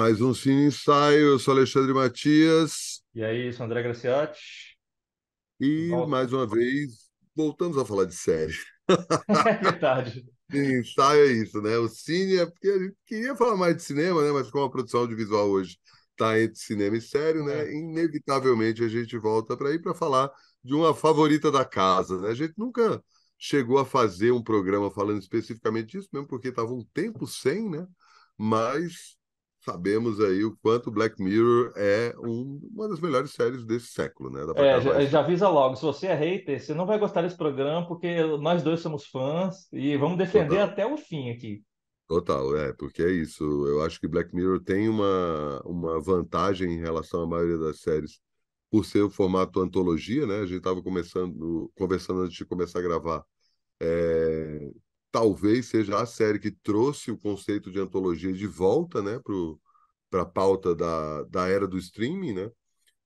Mais um Cine Ensaio, eu sou Alexandre Matias. E aí, sou André Graciotti. E Volta. mais uma vez, voltamos a falar de série. É verdade. Cine Ensaio é isso, né? O cine é porque a gente queria falar mais de cinema, né? Mas como a produção audiovisual hoje está entre cinema e sério, né? É. Inevitavelmente a gente volta para ir para falar de uma favorita da casa, né? A gente nunca chegou a fazer um programa falando especificamente disso, mesmo porque estava um tempo sem, né? Mas sabemos aí o quanto Black Mirror é um, uma das melhores séries desse século, né? É, já, já, avisa logo, se você é hater, você não vai gostar desse programa, porque nós dois somos fãs e vamos defender Total. até o fim aqui. Total, é, porque é isso. Eu acho que Black Mirror tem uma, uma vantagem em relação à maioria das séries por ser o formato antologia, né? A gente estava começando, conversando antes de começar a gravar. É, talvez seja a série que trouxe o conceito de antologia de volta, né, para a pauta da, da era do streaming, né?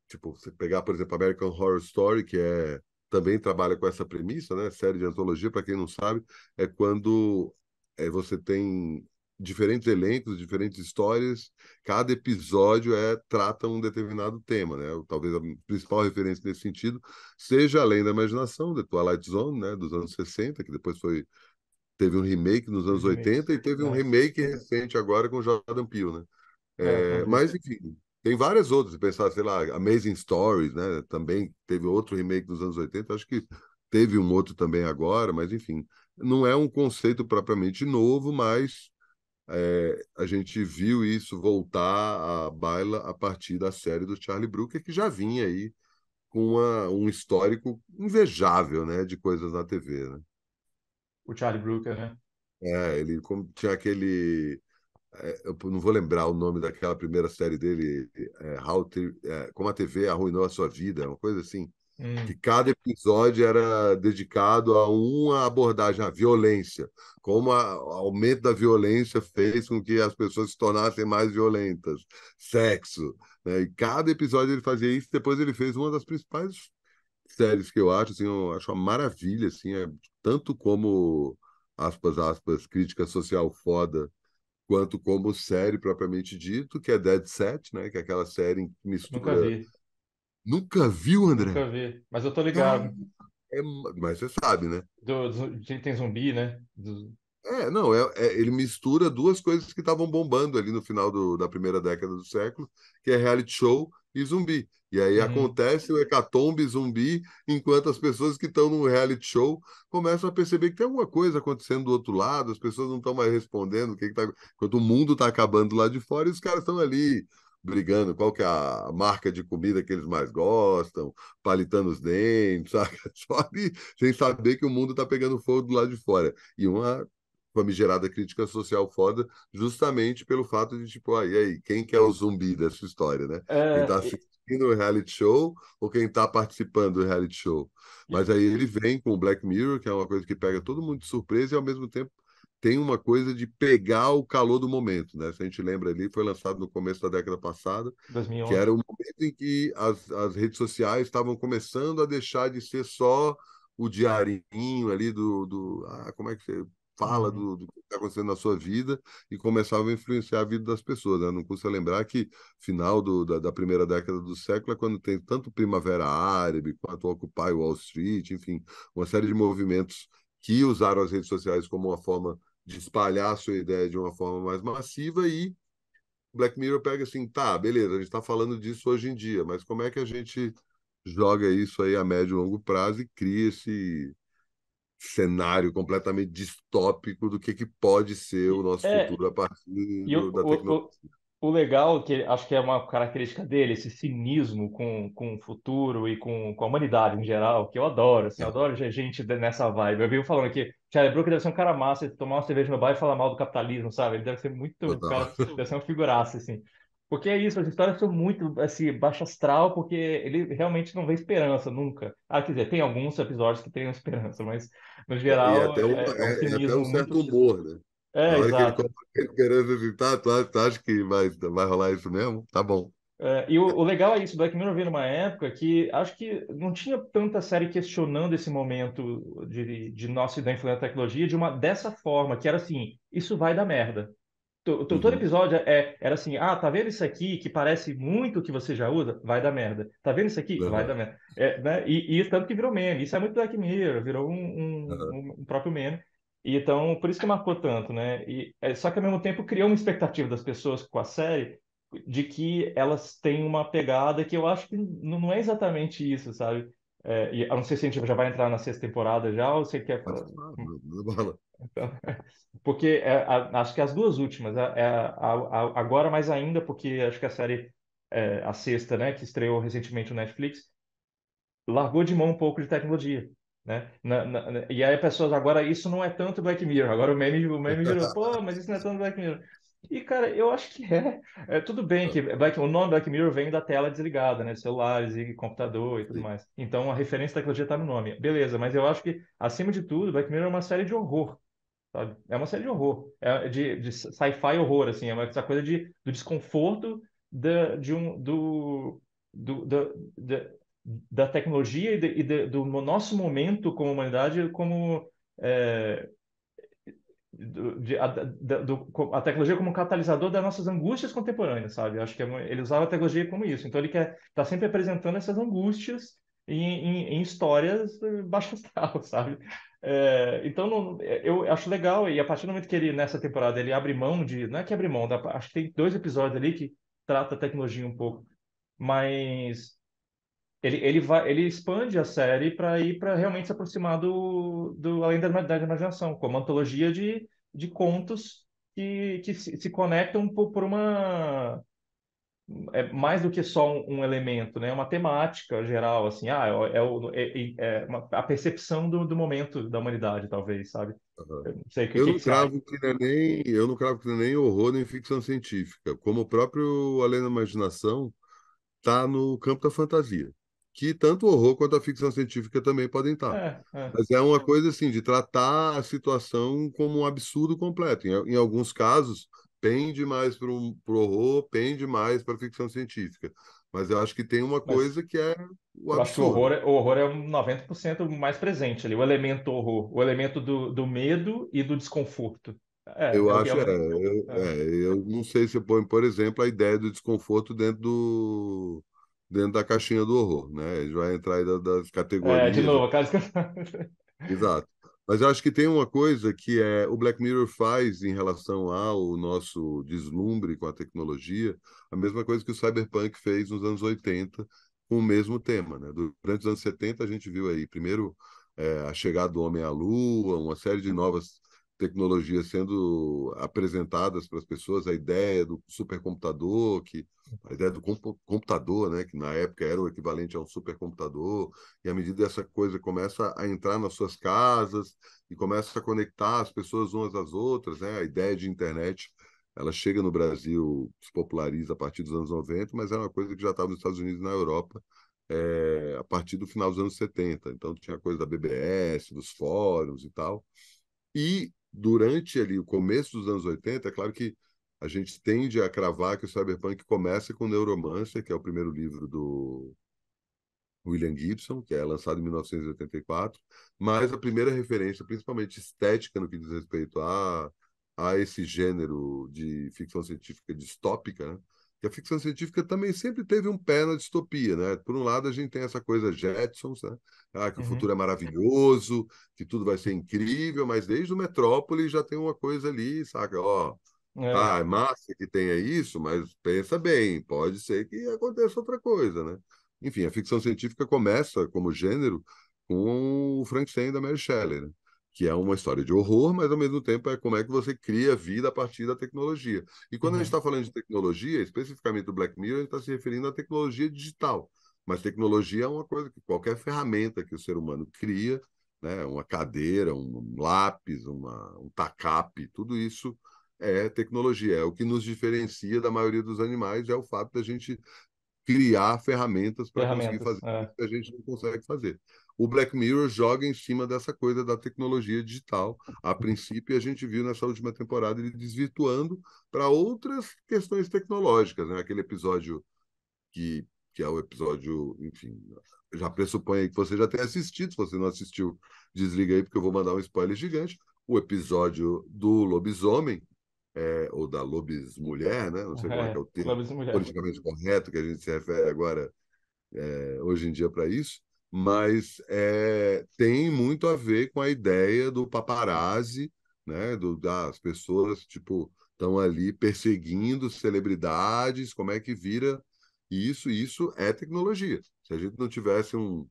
Tipo, você pegar, por exemplo, American Horror Story, que é também trabalha com essa premissa, né? Série de antologia, para quem não sabe, é quando é, você tem diferentes elencos, diferentes histórias, cada episódio é trata um determinado tema, né? Talvez a principal referência nesse sentido seja Além da Imaginação, The Twilight Zone, né, dos anos 60, que depois foi teve um remake nos anos remake. 80 e teve um é. remake recente agora com Jordan Peele, né? É, é, mas, enfim, tem várias outras. Pensar, sei lá, Amazing Stories, né? Também teve outro remake nos anos 80. Acho que teve um outro também agora, mas, enfim, não é um conceito propriamente novo, mas é, a gente viu isso voltar à baila a partir da série do Charlie Brooker, que já vinha aí com uma, um histórico invejável, né, de coisas na TV, né? O Charlie Brooker, né? É, ele tinha aquele. É, eu não vou lembrar o nome daquela primeira série dele, é, How to, é, Como a TV Arruinou a Sua Vida, uma coisa assim. Hum. Que cada episódio era dedicado a uma abordagem, a violência. Como o aumento da violência fez com que as pessoas se tornassem mais violentas. Sexo. Né? E cada episódio ele fazia isso. Depois ele fez uma das principais séries que eu acho, assim, eu acho uma maravilha, assim, é, tanto como, aspas, aspas, crítica social foda, quanto como série propriamente dito, que é Dead Set, né, que é aquela série que mistura... Nunca vi. Nunca viu, André? Nunca vi, mas eu tô ligado. Ah, é, mas você sabe, né? Do, do, tem zumbi, né? Do... É, não, é, é, ele mistura duas coisas que estavam bombando ali no final do, da primeira década do século, que é reality show e zumbi. E aí uhum. acontece o hecatombe zumbi, enquanto as pessoas que estão no reality show começam a perceber que tem alguma coisa acontecendo do outro lado, as pessoas não estão mais respondendo, o que, que tá... enquanto o mundo está acabando lá de fora e os caras estão ali brigando qual que é a marca de comida que eles mais gostam, palitando os dentes, sabe? Só ali, sem saber que o mundo está pegando fogo do lado de fora. E uma famigerada crítica social foda, justamente pelo fato de, tipo, ah, e aí, quem que é o zumbi dessa história, né? É... Quem tá assistindo o reality show ou quem tá participando do reality show? Mas aí ele vem com o Black Mirror, que é uma coisa que pega todo mundo de surpresa e ao mesmo tempo tem uma coisa de pegar o calor do momento, né? Se a gente lembra ali, foi lançado no começo da década passada, 2011. que era o momento em que as, as redes sociais estavam começando a deixar de ser só o diarinho ali do, do ah, como é que você fala uhum. do, do, que está acontecendo na sua vida e começava a influenciar a vida das pessoas. Né? Não custa lembrar que final do, da, da, primeira década do século é quando tem tanto Primavera Árabe quanto Occupy Wall Street, enfim, uma série de movimentos que usaram as redes sociais como uma forma de espalhar a sua ideia de uma forma mais massiva e Black Mirror pega assim, tá, beleza, a gente está falando disso hoje em dia, mas como é que a gente joga isso aí a médio e longo prazo e cria esse cenário completamente distópico do que, que pode ser o nosso é, futuro a partir do, da tecnologia. O, o, legal, que acho que é uma característica dele, esse cinismo com, com o futuro e com, com a humanidade em geral, que eu adoro, assim, eu adoro gente nessa vibe. Eu vi falando aqui, Charlie Brooker deve ser um cara massa, tomar uma cerveja no bar e falar mal do capitalismo, sabe? Ele deve ser muito, cara, deve ser uma figuraça, assim. Porque é isso, as histórias são muito assim, baixo astral, porque ele realmente não vê esperança nunca. Ah, quer dizer, tem alguns episódios que têm esperança, mas no geral. E até um, é, é, um, é até um certo humor, né? É, exato. Que ele querendo visitar, tu, tu acha que vai, vai rolar isso mesmo? Tá bom. É, e o, o, legal é isso, Black Mirror veio numa época que acho que não tinha tanta série questionando esse momento de, de nossa da influência da tecnologia de uma dessa forma, que era assim, isso vai dar merda. Todo uhum. episódio é, era assim, ah, tá vendo isso aqui que parece muito que você já usa? Vai dar merda. Tá vendo isso aqui? Uhum. Vai dar merda. É, né? e, e, tanto que virou meme. Isso é muito Black Mirror, virou um, um, uhum. um, próprio meme. E então, por isso que marcou tanto, né? E, é, só que ao mesmo tempo criou uma expectativa das pessoas com a série de que elas têm uma pegada que eu acho que não é exatamente isso, sabe? É, e, eu não sei se a gente já vai entrar na sexta temporada já ou você quer falar. Então, porque é, a, acho que as duas últimas, é, é a, agora mais ainda, porque acho que a série, é, a sexta, né, que estreou recentemente no Netflix, largou de mão um pouco de tecnologia. Né? Na, na, e aí pessoas agora isso não é tanto Black Mirror agora o meme o meme virou pô mas isso não é tanto Black Mirror e cara eu acho que é, é tudo bem que Black, o nome Black Mirror vem da tela desligada né celulares e computador e tudo Sim. mais então a referência da tecnologia está no nome beleza mas eu acho que acima de tudo Black Mirror é uma série de horror sabe? É uma série de horror, é de, de sci-fi horror, assim, é uma, essa coisa de, do desconforto da, de um, do, do, da, da, da tecnologia e, de, e de, do nosso momento como humanidade como é, de, a, do, a, tecnologia como catalisador das nossas angústias contemporâneas, sabe? Acho que é, ele usava a tecnologia como isso. Então ele quer tá sempre apresentando essas angústias em, em, em histórias baixo astral, sabe? É, então, não, eu acho legal, e a partir do momento que ele, nessa temporada, ele abre mão de. Não é que abre mão, dá, acho que tem dois episódios ali que trata a tecnologia um pouco, mas ele, ele, vai, ele expande a série para ir para realmente se aproximar do, do Além da, da Imaginação, como antologia de, de contos que, que se, se conectam por, por uma é mais do que só um, um, elemento, né? É uma temática geral, assim, ah, é, é, é, é uma, a percepção do, do, momento da humanidade, talvez, sabe? Uhum. Eu não, sei, que, eu, que não cravo que não é nem, eu não cravo que não é nem horror nem ficção científica, como o próprio Além da Imaginação está no campo da fantasia, que tanto o horror quanto a ficção científica também podem estar. Tá. É, é. Mas é uma coisa assim de tratar a situação como um absurdo completo. Em, em alguns casos pende mais para o horror, pende mais para ficção científica. Mas eu acho que tem uma coisa Mas, que é o absurdo. Eu acho que o horror, é, o horror é um 90% mais presente ali, o elemento horror, o elemento do, do medo e do desconforto. É, eu é acho, é, eu, é. é, eu não sei se põe, por exemplo, a ideia do desconforto dentro do dentro da caixinha do horror, né? A gente vai entrar aí das categorias. É, de novo, a casa... Exato. Mas eu acho que tem uma coisa que é o Black Mirror faz em relação ao nosso deslumbre com a tecnologia, a mesma coisa que o Cyberpunk fez nos anos 80 com o mesmo tema. Né? Durante os anos 70 a gente viu aí, primeiro, é, a chegada do homem à lua, uma série de novas tecnologias sendo apresentadas para as pessoas, a ideia do supercomputador, que a ideia do computador, né, que na época era o equivalente a um supercomputador, e à medida essa coisa começa a entrar nas suas casas e começa a conectar as pessoas umas às outras, né, a ideia de internet, ela chega no Brasil, se populariza a partir dos anos 90, mas é uma coisa que já estava nos Estados Unidos e na Europa é, a partir do final dos anos 70. Então tinha a coisa da BBS, dos fóruns e tal. E durante ali o começo dos anos 80, é claro que a gente tende a cravar que o cyberpunk começa com Neuromancer, que é o primeiro livro do William Gibson, que é lançado em 1984, mas a primeira referência, principalmente estética no que diz respeito a, a esse gênero de ficção científica distópica, né? Que a ficção científica também sempre teve um pé na distopia, né? Por um lado, a gente tem essa coisa Jetsons, né? Ah, que uhum. o futuro é maravilhoso, que tudo vai ser incrível, mas desde o Metrópole já tem uma coisa ali, saca? Ó, é. ah, é massa que tenha isso, mas pensa bem, pode ser que aconteça outra coisa, né? Enfim, a ficção científica começa como gênero com o Frankenstein da Mary Shelley, né? Que é uma história de horror, mas ao mesmo tempo é como é que você cria vida a partir da tecnologia. E quando uhum. a gente está uhum. falando de tecnologia, especificamente do Black Mirror, a gente está se referindo à tecnologia digital. Mas tecnologia é uma coisa que qualquer ferramenta que o ser humano cria, né, uma cadeira, um lápis, uma, um tacape, tudo isso é tecnologia. É o que nos diferencia da maioria dos animais, é o fato da gente criar ferramentas para conseguir fazer é. o que a gente não consegue fazer o Black Mirror joga em cima dessa coisa da tecnologia digital. A princípio, a gente viu nessa última temporada ele desvirtuando para outras questões tecnológicas, né? Aquele episódio que, que é o episódio, enfim, já pressupõe que você já tenha assistido. Se você não assistiu, desliga aí, porque eu vou mandar um spoiler gigante. O episódio do lobisomem, é, ou da Lobis Mulher, né? não sei como é que é o termo Lobis Mulher. politicamente correto que a gente se refere agora é, hoje em dia para isso, mas é, tem muito a ver com a ideia do paparazzi, né? do, das pessoas tipo estão ali perseguindo celebridades, como é que vira isso? Isso é tecnologia. Se a gente não tivesse um,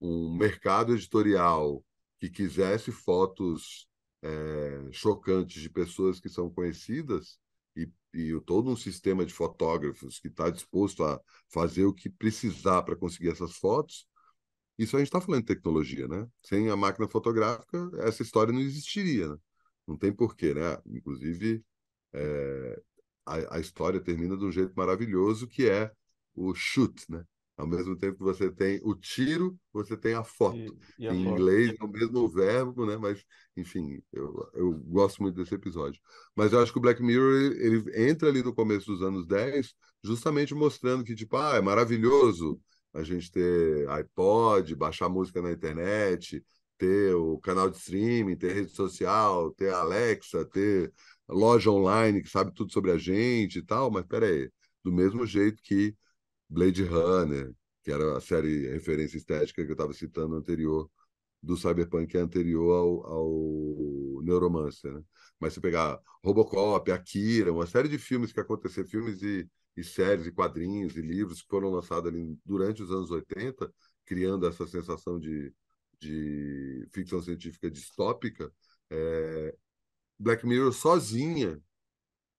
um mercado editorial que quisesse fotos é, chocantes de pessoas que são conhecidas e, e todo um sistema de fotógrafos que está disposto a fazer o que precisar para conseguir essas fotos, isso a gente está falando de tecnologia, né? Sem a máquina fotográfica, essa história não existiria, né? Não tem porquê, né? Inclusive, é, a, a, história termina de um jeito maravilhoso, que é o shoot, né? Ao mesmo tempo que você tem o tiro, você tem a foto. E, e a em foto. inglês é o mesmo verbo, né? Mas, enfim, eu, eu gosto muito desse episódio. Mas eu acho que o Black Mirror, ele, ele entra ali no começo dos anos 10, justamente mostrando que, tipo, ah, é maravilhoso a gente ter iPod, baixar música na internet, ter o canal de streaming, ter rede social, ter Alexa, ter loja online que sabe tudo sobre a gente e tal, mas peraí, do mesmo jeito que Blade Runner, que era a série referência estética que eu estava citando anterior, do Cyberpunk, que é anterior ao, ao Neuromancer, né? Mas se pegar Robocop, Akira, uma série de filmes que aconteceram, filmes e, e séries, e quadrinhos, e livros que foram lançados ali durante os anos 80, criando essa sensação de, de ficção científica distópica, é, Black Mirror sozinha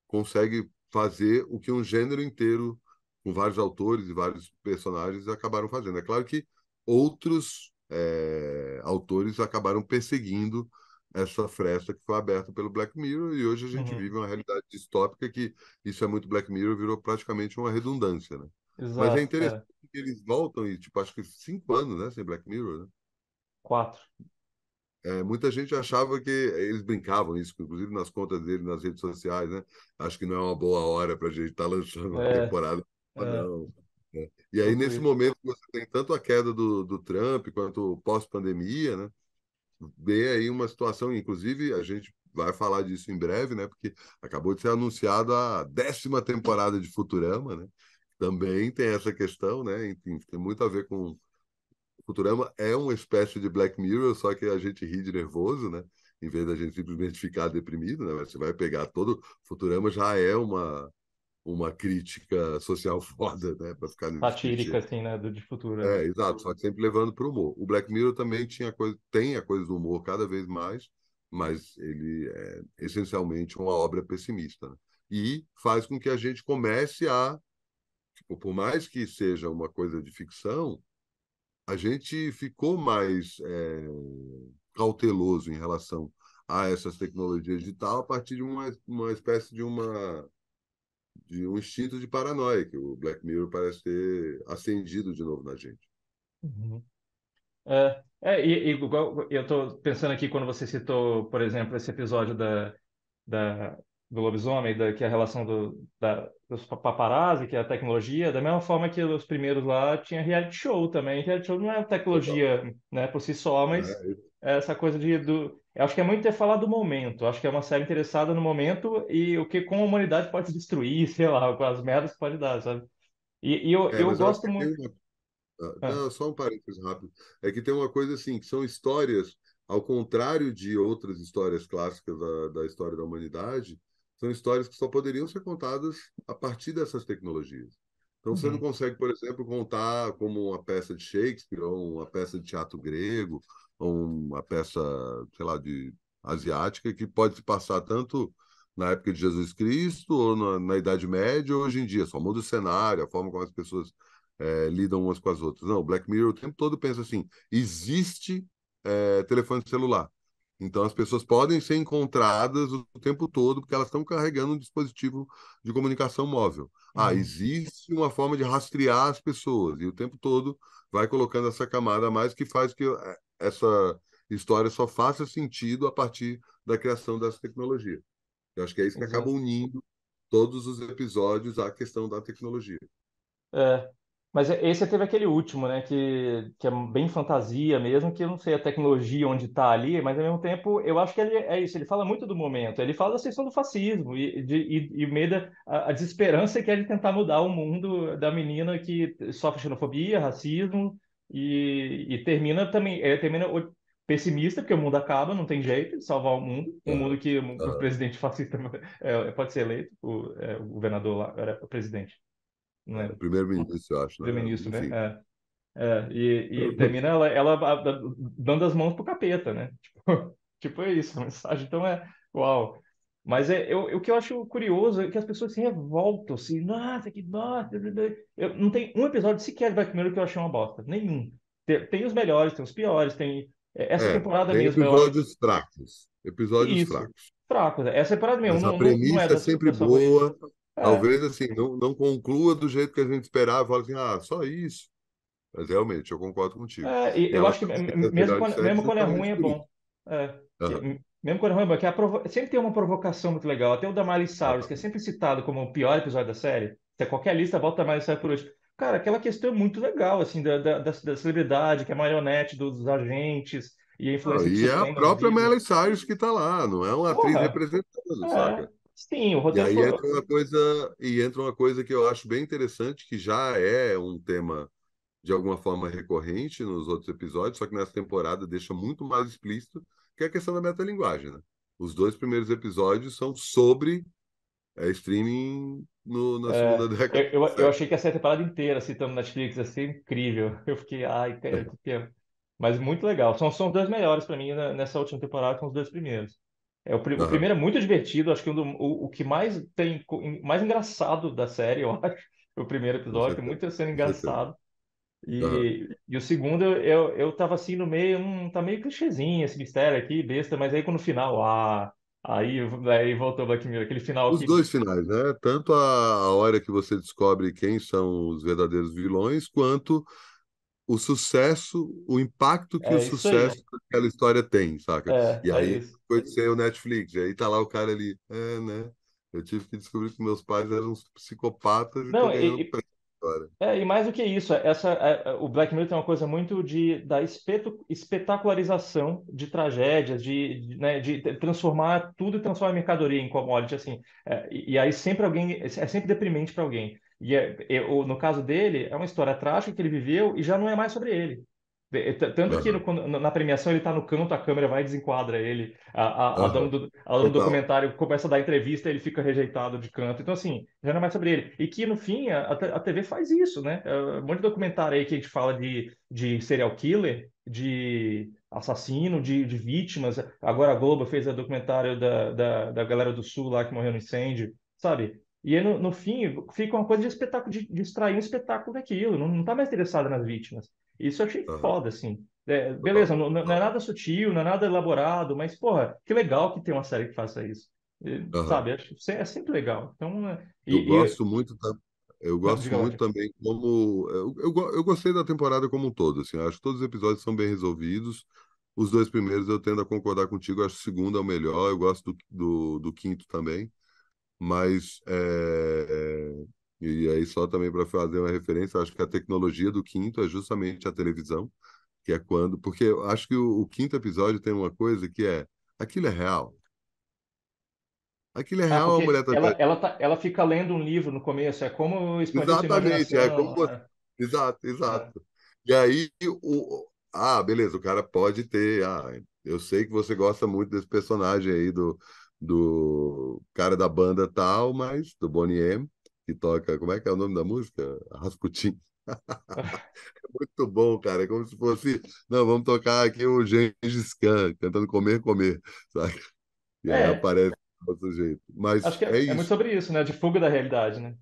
consegue fazer o que um gênero inteiro com vários autores e vários personagens acabaram fazendo. É claro que outros é, autores acabaram perseguindo essa fresta que foi aberta pelo Black Mirror e hoje a gente uhum. vive uma realidade distópica que isso é muito Black Mirror virou praticamente uma redundância, né? Exato, Mas é interessante é. que eles voltam e tipo acho que cinco anos, né, sem Black Mirror, né? Quatro. É, muita gente achava que eles brincavam isso, inclusive nas contas dele nas redes sociais, né? Acho que não é uma boa hora para a gente estar tá lançando uma é. temporada ah, não. É. E aí, nesse momento, você tem tanto a queda do, do Trump quanto pós-pandemia, né? Vê aí uma situação, inclusive, a gente vai falar disso em breve, né? Porque acabou de ser anunciada a décima temporada de Futurama, né? Também tem essa questão, né? Enfim, tem muito a ver com. Futurama é uma espécie de Black Mirror, só que a gente ri de nervoso, né? Em vez da gente simplesmente ficar deprimido, né? Você vai pegar todo. Futurama já é uma uma crítica social foda, né? Para ficar satírica assim, né, do de futuro. É, né? exato, só que sempre levando para o humor. O Black Mirror também tinha coisa, tem a coisa do humor cada vez mais, mas ele é essencialmente uma obra pessimista. Né? E faz com que a gente comece a, tipo, por mais que seja uma coisa de ficção, a gente ficou mais é, cauteloso em relação a essas tecnologias digitais a partir de uma, uma espécie de uma de um instinto de paranoia que o Black Mirror parece ter acendido de novo na gente. Uhum. É, é e, eu estou pensando aqui quando você citou, por exemplo, esse episódio da, da, do lobisomem, da, que é a relação do, da, dos paparazzi, que é a tecnologia, da mesma forma que os primeiros lá tinha reality show também. Reality show não é tecnologia né, por si só, mas é, é essa coisa de, do, eu acho que é muito ter falado do momento. Acho que é uma série interessada no momento e o que com a humanidade pode destruir, sei lá, com as merdas que pode dar, sabe? E, e eu, é, eu gosto muito. Uma... Ah, não, só um parênteses rápido. É que tem uma coisa assim, que são histórias, ao contrário de outras histórias clássicas da, da história da humanidade, são histórias que só poderiam ser contadas a partir dessas tecnologias. Então, você uhum. não consegue, por exemplo, contar como uma peça de Shakespeare ou uma peça de teatro grego uma peça, sei lá, de asiática que pode se passar tanto na época de Jesus Cristo ou na, na Idade Média ou hoje em dia. Só muda o cenário, a forma como as pessoas é, lidam umas com as outras. Não, o Black Mirror o tempo todo pensa assim: existe é, telefone celular. Então as pessoas podem ser encontradas o tempo todo porque elas estão carregando um dispositivo de comunicação móvel. Ah, uhum. existe uma forma de rastrear as pessoas e o tempo todo vai colocando essa camada a mais que faz que é, essa história só faça sentido a partir da criação dessa tecnologia. Eu acho que é isso que Exato. acaba unindo todos os episódios à questão da tecnologia. É. Mas é, esse teve aquele último, né? Que, que é bem fantasia mesmo, que eu não sei a tecnologia onde está ali, mas ao mesmo tempo eu acho que ele é isso, ele fala muito do momento, ele fala da questão do fascismo e, de, e, e meio da a, a desesperança que é de tentar mudar o mundo da menina que sofre xenofobia, racismo e, e termina também, é, termina pessimista, porque o mundo acaba, não tem jeito de salvar o mundo, um mundo que o presidente fascista é, pode ser eleito, o, é, o governador lá era o presidente. Não é? Primeiro-ministro, eu acho. Né? Primeiro-ministro, né? É. É, e, e termina ela, ela, dando as mãos pro capeta, né? Tipo, tipo é isso, a mensagem. Então é, uau. Mas é, eu, o que eu acho curioso é que as pessoas se revoltam, assim, nossa, que nossa. Eu, não tem um episódio sequer de Black Mirror que eu achei uma bosta. Nenhum. Tem, tem os melhores, tem os piores, tem. É, essa é, temporada tem mesmo. Episódios eu... fracos. Episódios isso, fracos. Fracos. Essa temporada mesmo. Mas não, a premissa não, é, é sempre boa. É. Talvez assim, não, não conclua do jeito que a gente esperava, fala assim, ah, só isso. Mas realmente, eu concordo contigo. É, e, eu acho que mesmo quando, mesmo quando é ruim é bom. É, uhum. Mesmo quando é ruim é bom, que a provo... sempre tem uma provocação muito legal. Até o da Miley Cyrus, que é sempre citado como o pior episódio da série. Se qualquer lista, volta a Miley Cyrus por hoje. Cara, aquela questão é muito legal, assim, da, da, da, da celebridade, que é a marionete dos agentes e a influência E é a própria Miley Cyrus que está lá, não é uma atriz representando, é. saca? Sim, o roteiro. E aí entra uma coisa, e entra uma coisa que eu acho bem interessante, que já é um tema de alguma forma recorrente nos outros episódios, só que nessa temporada deixa muito mais explícito, que é a questão da metalinguagem, né? Os dois primeiros episódios são sobre é, streaming no, na é, segunda década. Eu, eu, eu, achei que essa temporada inteira citando Netflix ia ser incrível. Eu fiquei, ai, que, é. que Mas muito legal. São, são os dois melhores para mim nessa última temporada, são os dois primeiros. É, o, pr uhum. o, primeiro é muito divertido, acho que um o, o que mais tem, mais engraçado da série, eu acho, o primeiro episódio, tem muito sendo engraçado. E, uhum. e o segundo, eu, eu tava assim no meio, um, tá meio clichêzinho esse mistério aqui, besta, mas aí quando no final, ah, aí, aí voltou Black Mirror, aquele final Os dois finais, né? Tanto a, hora que você descobre quem são os verdadeiros vilões, quanto o sucesso, o impacto que é o sucesso daquela história tem, saca? É, e é aí isso. foi ser o Netflix, e aí tá lá o cara ali, é, né? Eu tive que descobrir que meus pais eram psicopatas Não, e tô ganhando É, e mais do que isso, essa, é, é, o Black Mirror tem uma coisa muito de, da espetacularização de tragédias, de, de, né, de transformar tudo e transformar a mercadoria em commodity, assim. É, e, e, aí sempre alguém, é sempre deprimente para alguém. E é, é, no caso dele, é uma história trágica que ele viveu e já não é mais sobre ele. Tanto que no, na premiação ele está no canto, a câmera vai e desenquadra ele. A, a, a dona do, a dona do documentário começa a dar entrevista ele fica rejeitado de canto. Então, assim, já não é mais sobre ele. E que, no fim, a, a TV faz isso, né? É um monte de documentário aí que a gente fala de, de serial killer, de assassino, de, de vítimas. Agora a Globo fez o documentário da, da, da galera do Sul lá que morreu no incêndio, sabe? E aí, no, no fim, fica uma coisa de espetáculo, de, de extrair um espetáculo daquilo, não, não tá mais interessado nas vítimas. Isso eu achei uhum. foda, assim. É, beleza, não, não, é nada sutil, não é nada elaborado, mas, porra, que legal que tem uma série que faça isso. Uhum. Sabe, é sempre legal. Então, é, e, eu gosto e... muito da... Eu gosto muito também como. Eu, eu, eu, gostei da temporada como um todo. Assim, acho que todos os episódios são bem resolvidos. Os dois primeiros eu tendo a concordar contigo. Acho que o segundo é o melhor. Eu gosto do, do, do quinto também. Mas, é, é, e aí só também para fazer uma referência, acho que a tecnologia do quinto é justamente a televisão, que é quando, porque eu acho que o, o quinto episódio tem uma coisa que é, aquilo é real. Aquilo é ah, real, ah, a mulher tá... Ela, ela, tá, ela fica lendo um livro no começo, é como Exatamente, é como... É. Exato, exato. É. E aí, o... ah, beleza, o cara pode ter, ah, eu sei que você gosta muito desse personagem aí do do cara da banda tal, mas do Bonnie M, que toca, como é que é o nome da música? Rasputin. é muito bom, cara. É como se fosse, não, vamos tocar aqui o Gengis Khan cantando Comer, Comer, sabe? E aí é. aparece outro jeito. Mas Acho que é, é, é muito sobre isso, né? De fuga da realidade, né?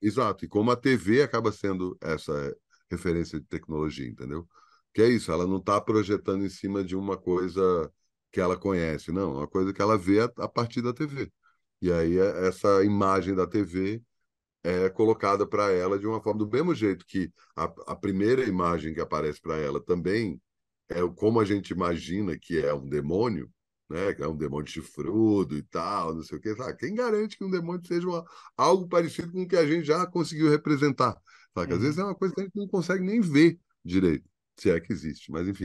Exato. E como a TV acaba sendo essa referência de tecnologia, entendeu? Que é isso, ela não está projetando em cima de uma coisa que ela conhece, não, é uma coisa que ela vê a, a partir da TV. E aí é, essa imagem da TV é colocada para ela de uma forma do mesmo jeito que a, a primeira imagem que aparece para ela também é como a gente imagina que é um demônio, né? Que é um demônio chifrudo e tal, não sei o que. Sabe? Quem garante que um demônio seja uma, algo parecido com o que a gente já conseguiu representar Saca? Às vezes é uma coisa que a gente não consegue nem ver direito, se é que existe, mas enfim.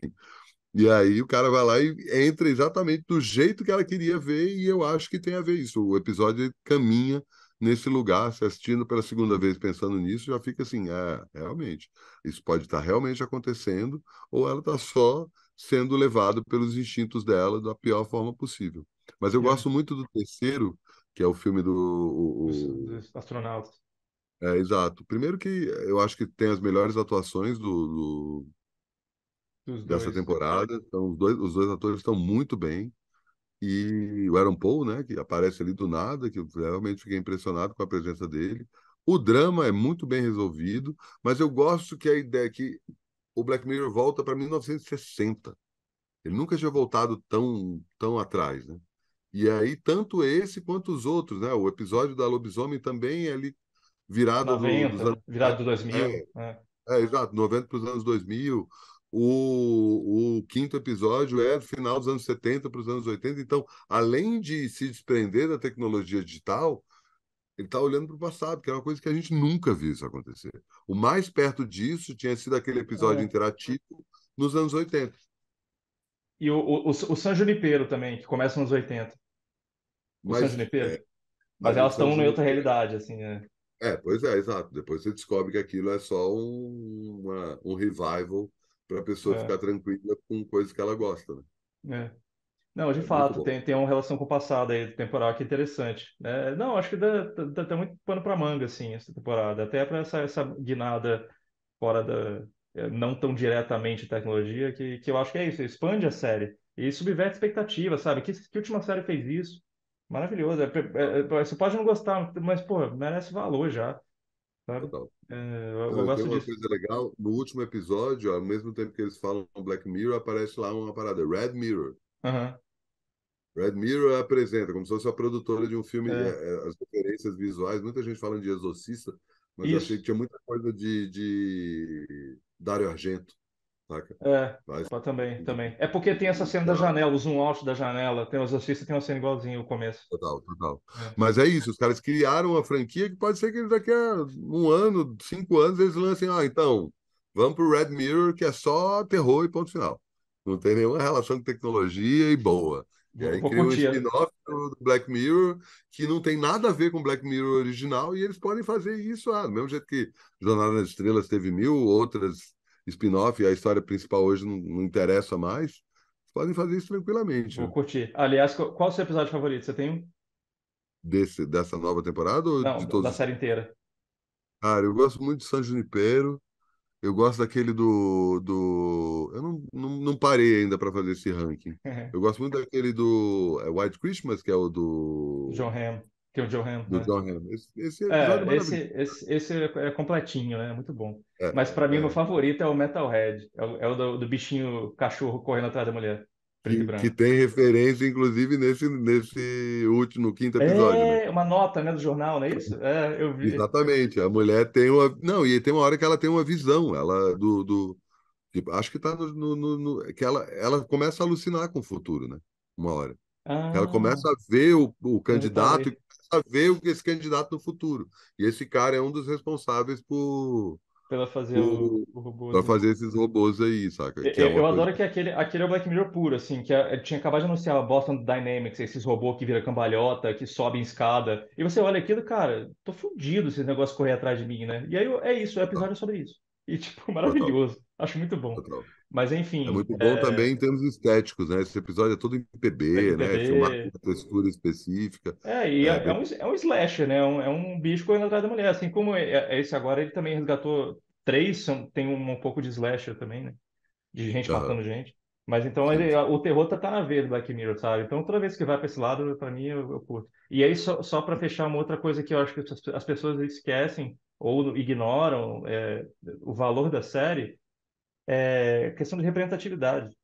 E aí o cara vai lá e entra exatamente do jeito que ela queria ver, e eu acho que tem a ver isso. O episódio caminha nesse lugar, se assistindo pela segunda vez pensando nisso, já fica assim, é, realmente, isso pode estar realmente acontecendo, ou ela está só sendo levada pelos instintos dela da pior forma possível. Mas eu é. gosto muito do terceiro, que é o filme do... O, o... Os astronautas. É, exato. Primeiro que eu acho que tem as melhores atuações do, do dessa temporada. Então, os dois, os dois atores estão muito bem. E o Aaron Paul, né, que aparece ali do nada, que eu realmente fiquei impressionado com a presença dele. O drama é muito bem resolvido, mas eu gosto que a ideia é que o Black Mirror volta para 1960. Ele nunca tinha voltado tão, tão atrás, né? E aí, tanto esse quanto os outros, né? O episódio da Lobisomem também é ali virado 90, do, dos anos... virado do 2000. É, é. é exato, 90 para os anos 2000. O, o quinto episódio é final dos anos 70 para os anos 80. Então, além de se desprender da tecnologia digital, ele está olhando para o passado, que é uma coisa que a gente nunca viu isso acontecer. O mais perto disso tinha sido aquele episódio é. interativo nos anos 80. E o, o, o San Junipero também, que começa nos 80. O Mas, San Junipero. É, mas, mas elas estão em outra realidade, assim, né? É, pois é, exato. Depois você descobre que aquilo é só um, uma, um revival para a pessoa é. ficar tranquila com coisas que ela gosta, né? É. Não, de é fato, tem, tem uma relação com o passado aí, temporal, que é interessante. É, não, acho que dá, dá, dá muito pano para manga, assim, essa temporada. Até para essa, essa guinada fora da... É, não tão diretamente tecnologia, que, que eu acho que é isso, expande a série. E subverte expectativa, sabe? Que, que última série fez isso? Maravilhoso. É, é, é, você pode não gostar, mas, pô, merece valor já. Sabe? Total. É, eu, eu gosto tem uma disso. coisa legal, no último episódio, ao mesmo tempo que eles falam Black Mirror, aparece lá uma parada, Red Mirror. Uhum. Red Mirror apresenta, como se fosse a produtora de um filme, é. É, as referências visuais, muita gente falando de Exorcista, mas eu achei que tinha muita coisa de, de Dario Argento. Saca? É, mas... também, também. É porque tem essa cena da janela, o zoom out da janela, tem os assistas tem uma cena igualzinha no começo. Total, total. É. Mas é isso, os caras criaram uma franquia que pode ser que daqui a um ano, cinco anos, eles lancem, ah, então, vamos pro Red Mirror, que é só terror e ponto final. Não tem nenhuma relação com tecnologia e boa. E aí cria um spin-off do Black Mirror que não tem nada a ver com o Black Mirror original e eles podem fazer isso, ah, do mesmo jeito que Jornada nas Estrelas teve mil outras spin-off a história principal hoje não, não interessa mais, podem fazer isso tranquilamente. Vou né? curtir. Aliás, qual, é o seu episódio favorito? Você tem um? Desse, dessa nova temporada ou não, de todos? da série inteira. Cara, eu gosto muito de San Junipero. Eu gosto daquele do. do... Eu não, não, não parei ainda para fazer esse ranking. eu gosto muito daquele do é White Christmas, que é o do. John Hamm. Tem o John Hamm. Do né? John Hamm. Esse, esse, é, esse, esse, esse, é completinho, né? Muito bom. É, Mas para mim, é. meu favorito é o Metalhead. É o, é o do, do, bichinho cachorro correndo atrás da mulher. Que, que, tem referência, inclusive, nesse, nesse último, quinto episódio. É, né? uma nota né, do jornal, não é isso? É, eu vi. Exatamente. A mulher tem uma. Não, e tem uma hora que ela tem uma visão. Ela do. do acho que tá no, no, no, que ela, ela começa a alucinar com o futuro, né? Uma hora. Ah, ela começa a ver o, o candidato e a ver o, esse candidato no futuro. E esse cara é um dos responsáveis por Pela fazer o, o robô. Pra fazer esses robôs aí, saca? Eu, é eu adoro que aquele, aquele é o Black Mirror puro, assim, que é, tinha acabado de anunciar a Boston Dynamics, esses robôs que vira cambalhota, que sobem escada. E você olha aquilo, cara, tô fudido se esse negócio correr atrás de mim, né? E aí é isso, o episódio é sobre isso. E, tipo, maravilhoso. Acho muito bom. Total. Mas enfim. É muito bom é... também em termos estéticos, né? Esse episódio é todo em PB, é né? Filmar com uma textura específica. É, e é, é, é, um, é um slasher, né? É um, é um bicho correndo atrás da mulher. Assim como esse agora, ele também resgatou três, são, tem um, um pouco de slasher também, né? De gente uhum. matando gente. Mas então ele, o terror tá, tá na veia do Black Mirror, sabe? Então toda vez que vai para esse lado, para mim, eu, eu, curto. E aí, só, só para fechar, uma outra coisa que eu acho que as pessoas esquecem ou ignoram é, o valor da série é questão de representatividade.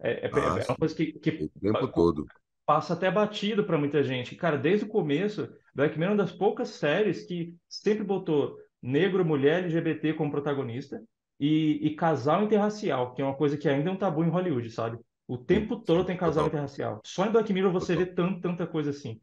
É, é, ah, é uma coisa que, que o tempo todo. passa até batido para muita gente. Cara, desde o começo, Black Mirror é uma das poucas séries que sempre botou negro, mulher, LGBT como protagonista e, e casal interracial, que é uma coisa que ainda é um tabu em Hollywood, sabe? O tempo todo tem casal interracial. Só em Black Mirror você vê tanto, tanta coisa assim.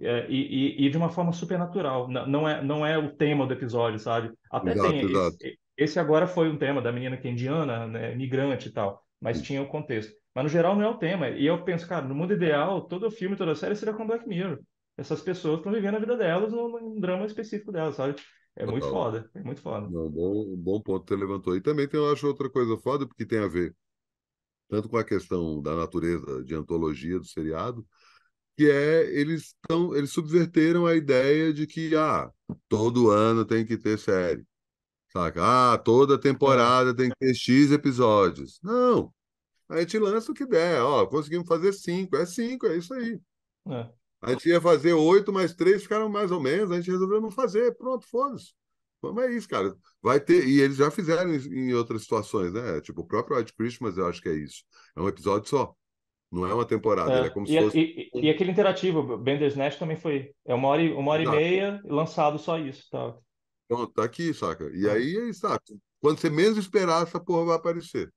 É, e, e, de uma forma supernatural. Não, é, não é o tema do episódio, sabe? Até exato, tem. Exato. Esse, esse, agora foi um tema da menina que é indiana, né, migrante e tal, mas Sim. tinha o contexto. Mas no geral não é o tema. E eu penso, cara, no mundo ideal, todo filme, toda série seria com Black Mirror. Essas pessoas estão vivendo a vida delas num, num drama específico delas, sabe? É muito foda, é muito foda. Não, bom, bom ponto que você levantou. E também tem, eu acho, outra coisa foda, porque tem a ver tanto com a questão da natureza de antologia do seriado, que é eles estão eles subverteram a ideia de que ah, todo ano tem que ter série. Saca? Ah, toda temporada tem que ter X episódios. Não. A gente lança o que der. Ó, conseguimos fazer cinco. É cinco, é isso aí. É. A gente ia fazer oito, mas três ficaram mais ou menos. A gente resolveu não fazer. Pronto, foda-se. Mas é isso, cara. Vai ter. E eles já fizeram em outras situações, né? Tipo, o próprio White Christmas, eu acho que é isso. É um episódio só. Não é uma temporada, é, é como e, se fosse. E, e, aquele interativo, Bender's Nest também foi. É uma hora, e, uma hora e meia lançado só isso. Tá? Pronto, tá aqui, saca? E é. aí, exato. Quando você menos esperar, essa porra vai aparecer.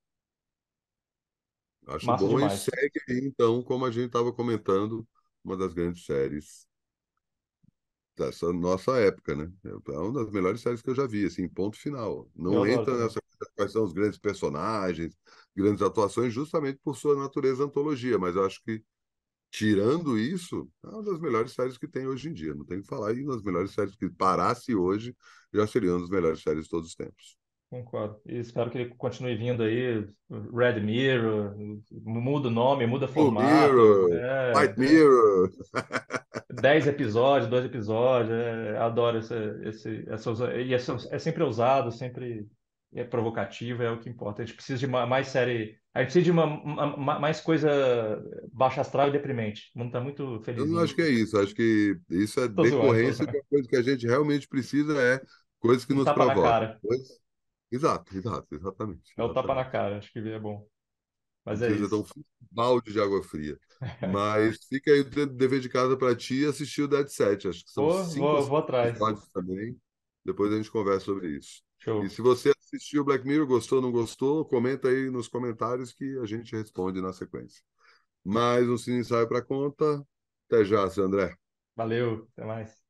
Acho Massa bom demais. e segue aí, então, como a gente estava comentando, uma das grandes séries dessa nossa época, né? É uma das melhores séries que eu já vi, assim, ponto final. Não eu entra nessa quais são os grandes personagens, grandes atuações, justamente por sua natureza antologia, mas eu acho que tirando isso, é uma das melhores séries que tem hoje em dia. Não tem que falar, e uma das melhores séries que parasse hoje já seria uma das melhores séries de todos os tempos. Concordo. E espero que ele continue vindo aí. Red Mirror, muda o nome, muda o formato. Mirror, é, White Mirror. Dez episódios, dois episódios. É, adoro esse, esse, essa, e é, é sempre ousado, sempre é provocativo, é o que importa. A gente precisa de mais série. A gente precisa de uma, uma, mais coisa baixa astral e deprimente. O mundo está muito feliz. Eu não acho que é isso. Acho que isso é Tô decorrência de uma coisa que a gente realmente precisa é coisas que nos provocam. Coisas Exato, exato, exatamente. É o tapa na cara, acho que é bom. Mas é isso. Então, um balde de água fria. Mas fica aí o dever de casa para ti assistir o Dead Set. Acho que são cinco vou, vou atrás. também. Depois a gente conversa sobre isso. Show. E se você assistiu Black Mirror, gostou ou não gostou, comenta aí nos comentários que a gente responde na sequência. Mais um Cine Ensaio para conta. Até já, seu André. Valeu, até mais.